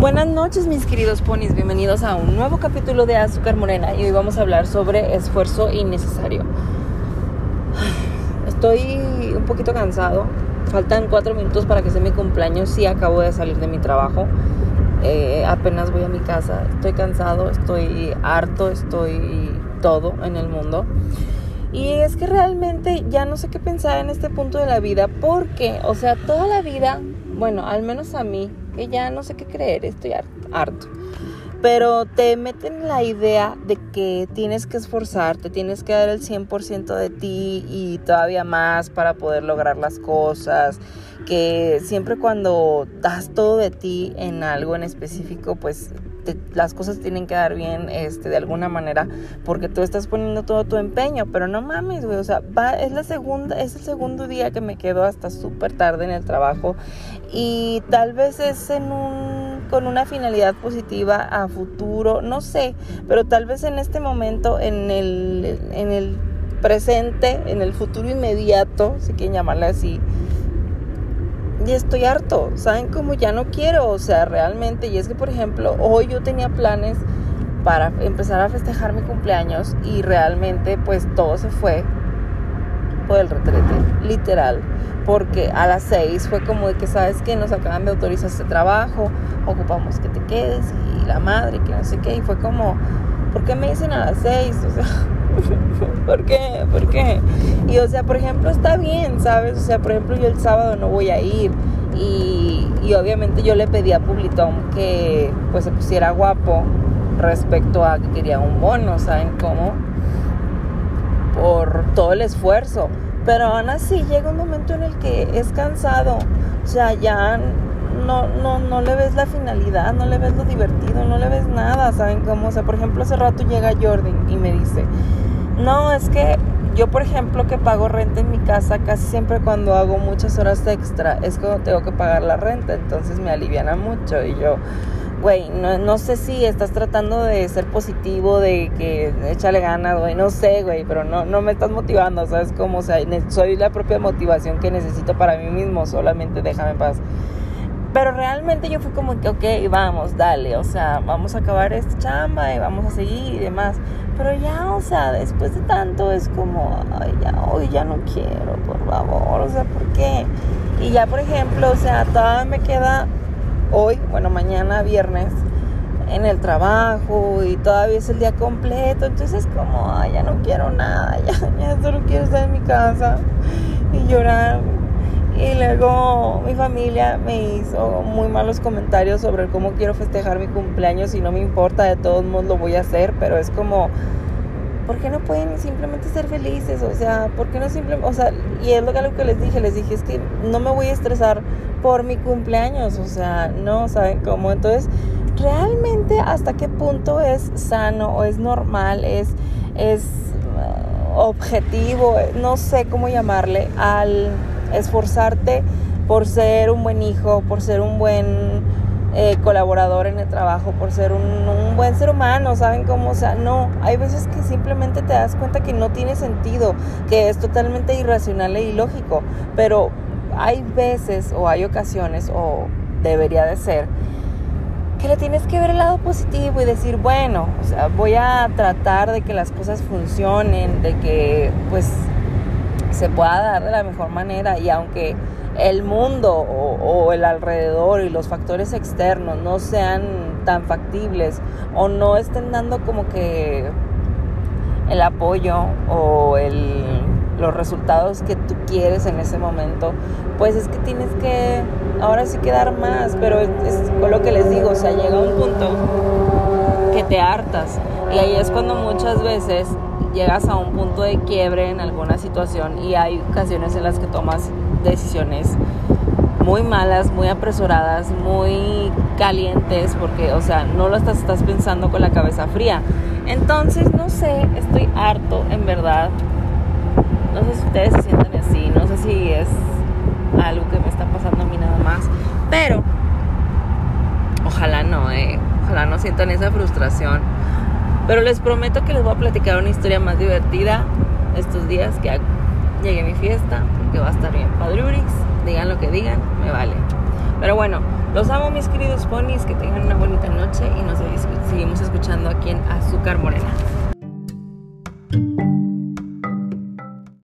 Buenas noches mis queridos ponis, bienvenidos a un nuevo capítulo de Azúcar Morena y hoy vamos a hablar sobre esfuerzo innecesario. Estoy un poquito cansado, faltan cuatro minutos para que sea mi cumpleaños y acabo de salir de mi trabajo, eh, apenas voy a mi casa, estoy cansado, estoy harto, estoy todo en el mundo. Y es que realmente ya no sé qué pensar en este punto de la vida porque, o sea, toda la vida, bueno, al menos a mí, que ya no sé qué creer, estoy harto. Pero te meten la idea de que tienes que esforzarte, tienes que dar el 100% de ti y todavía más para poder lograr las cosas. Que siempre cuando das todo de ti en algo en específico, pues las cosas tienen que dar bien este, de alguna manera porque tú estás poniendo todo tu empeño, pero no mames, güey, o sea, va, es la segunda, es el segundo día que me quedo hasta súper tarde en el trabajo y tal vez es en un, con una finalidad positiva a futuro, no sé, pero tal vez en este momento, en el, en el presente, en el futuro inmediato, si quieren llamarle así, y estoy harto, ¿saben cómo ya no quiero? O sea, realmente, y es que por ejemplo, hoy yo tenía planes para empezar a festejar mi cumpleaños y realmente pues todo se fue por el retrete, literal, porque a las seis fue como de que sabes que nos acaban de autorizar este trabajo, ocupamos que te quedes y la madre, que no sé qué, y fue como, ¿por qué me dicen a las seis? O sea, ¿por qué? ¿Por qué? Y o sea, por ejemplo, está bien, ¿sabes? O sea, por ejemplo, yo el sábado no voy a ir. Y, y obviamente yo le pedí a Publitón que pues se pusiera guapo respecto a que quería un bono, ¿saben cómo? Por todo el esfuerzo. Pero aún así llega un momento en el que es cansado. O sea, ya no, no, no le ves la finalidad, no le ves lo divertido, no le ves nada, ¿saben cómo? O sea, por ejemplo, hace rato llega Jordan y me dice, no, es que yo, por ejemplo, que pago renta en mi casa, casi siempre cuando hago muchas horas extra es cuando tengo que pagar la renta, entonces me aliviana mucho y yo... Güey, no, no sé si estás tratando de ser positivo, de que échale ganas, güey, no sé, güey, pero no, no me estás motivando, ¿sabes cómo? O sea, soy la propia motivación que necesito para mí mismo, solamente déjame en paz. Pero realmente yo fui como que, ok, vamos, dale, o sea, vamos a acabar esta chamba y vamos a seguir y demás. Pero ya, o sea, después de tanto es como, ay, ya, hoy ya no quiero, por favor, o sea, ¿por qué? Y ya, por ejemplo, o sea, todavía me queda hoy, bueno, mañana, viernes, en el trabajo y todavía es el día completo. Entonces, es como, ay, ya no quiero nada, ya, ya solo quiero estar en mi casa y llorar y luego mi familia me hizo muy malos comentarios sobre cómo quiero festejar mi cumpleaños y no me importa, de todos modos lo voy a hacer, pero es como, ¿por qué no pueden simplemente ser felices? O sea, ¿por qué no simplemente, o sea, y es lo que les dije, les dije, es que no me voy a estresar por mi cumpleaños, o sea, no, ¿saben cómo? Entonces, realmente hasta qué punto es sano o es normal, es, es uh, objetivo, no sé cómo llamarle, al esforzarte por ser un buen hijo, por ser un buen eh, colaborador en el trabajo, por ser un, un, buen ser humano, ¿saben cómo? O sea, no, hay veces que simplemente te das cuenta que no tiene sentido, que es totalmente irracional e ilógico, pero hay veces o hay ocasiones, o debería de ser, que le tienes que ver el lado positivo y decir, bueno, o sea, voy a tratar de que las cosas funcionen, de que pues se pueda dar de la mejor manera y aunque el mundo o, el alrededor y los factores externos no sean tan factibles o no estén dando como que el apoyo o el, los resultados que tú quieres en ese momento, pues es que tienes que ahora sí que dar más, pero es, es lo que les digo, o sea, llega un punto que te hartas y ahí es cuando muchas veces llegas a un punto de quiebre en alguna situación y hay ocasiones en las que tomas decisiones muy malas, muy apresuradas, muy calientes, porque, o sea, no lo estás, pensando con la cabeza fría. Entonces, no sé, estoy harto, en verdad. No sé si ustedes se sienten así, no sé si es algo que me está pasando a mí nada más, pero ojalá no, eh, ojalá no sientan esa frustración pero les prometo que les voy a platicar una historia más divertida estos días que llegue mi fiesta, porque va a estar bien padruris, digan lo que digan, me vale. Pero bueno, los amo mis queridos ponis, que tengan una bonita noche y nos seguimos escuchando aquí en Azúcar Morena.